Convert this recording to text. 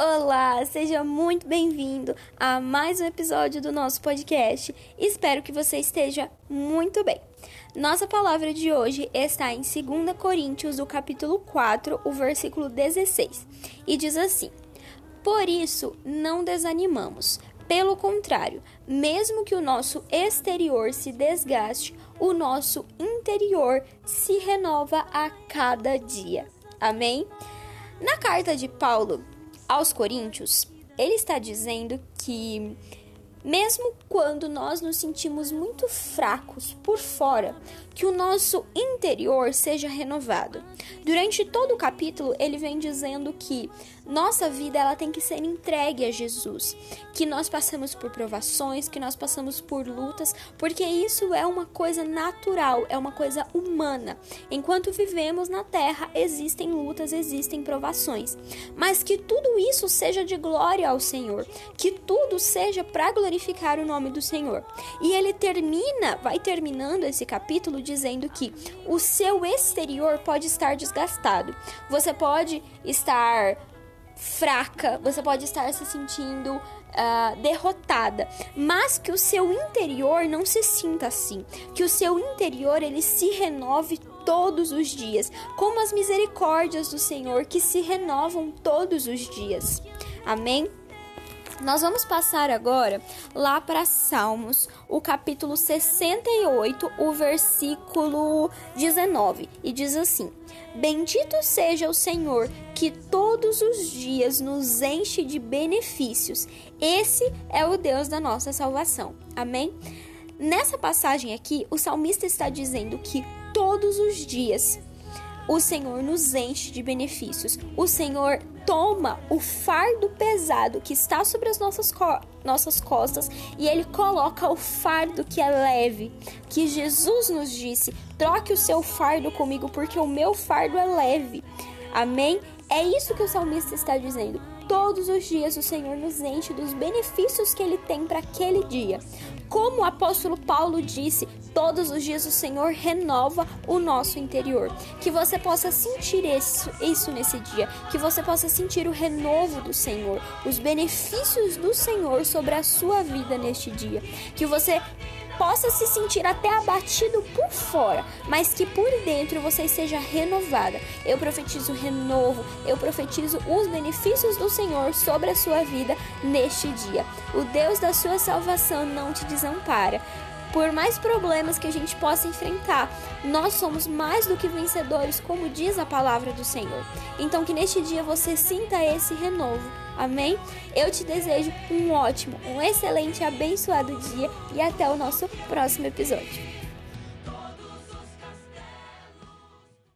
Olá, seja muito bem-vindo a mais um episódio do nosso podcast. Espero que você esteja muito bem. Nossa palavra de hoje está em 2 Coríntios, o capítulo 4, o versículo 16, e diz assim: Por isso não desanimamos. Pelo contrário, mesmo que o nosso exterior se desgaste, o nosso interior se renova a cada dia. Amém? Na carta de Paulo aos Coríntios, ele está dizendo que mesmo quando nós nos sentimos muito fracos por fora, que o nosso interior seja renovado. Durante todo o capítulo, ele vem dizendo que nossa vida ela tem que ser entregue a Jesus, que nós passamos por provações, que nós passamos por lutas, porque isso é uma coisa natural, é uma coisa humana. Enquanto vivemos na terra, existem lutas, existem provações, mas que tudo isso seja de glória ao Senhor, que tudo seja para glorificar o nome do Senhor. E ele termina, vai terminando esse capítulo dizendo que o seu exterior pode estar desgastado. Você pode estar fraca, você pode estar se sentindo uh, derrotada, mas que o seu interior não se sinta assim, que o seu interior ele se renove todos os dias, como as misericórdias do Senhor que se renovam todos os dias. Amém? Nós vamos passar agora lá para Salmos, o capítulo 68, o versículo 19, e diz assim: Bendito seja o Senhor que todos os dias nos enche de benefícios. Esse é o Deus da nossa salvação. Amém? Nessa passagem aqui, o salmista está dizendo que todos os dias o Senhor nos enche de benefícios. O Senhor toma o fardo pesado que está sobre as nossas, co nossas costas e ele coloca o fardo que é leve. Que Jesus nos disse: troque o seu fardo comigo, porque o meu fardo é leve. Amém? É isso que o salmista está dizendo. Todos os dias o Senhor nos enche dos benefícios que ele tem para aquele dia. Como o apóstolo Paulo disse, todos os dias o Senhor renova o nosso interior. Que você possa sentir isso, isso nesse dia, que você possa sentir o renovo do Senhor, os benefícios do Senhor sobre a sua vida neste dia. Que você possa se sentir até abatido por fora, mas que por dentro você seja renovada. Eu profetizo renovo, eu profetizo os benefícios do Senhor sobre a sua vida neste dia. O Deus da sua salvação não te desampara. Por mais problemas que a gente possa enfrentar, nós somos mais do que vencedores, como diz a palavra do Senhor. Então, que neste dia você sinta esse renovo. Amém? Eu te desejo um ótimo, um excelente, abençoado dia e até o nosso próximo episódio.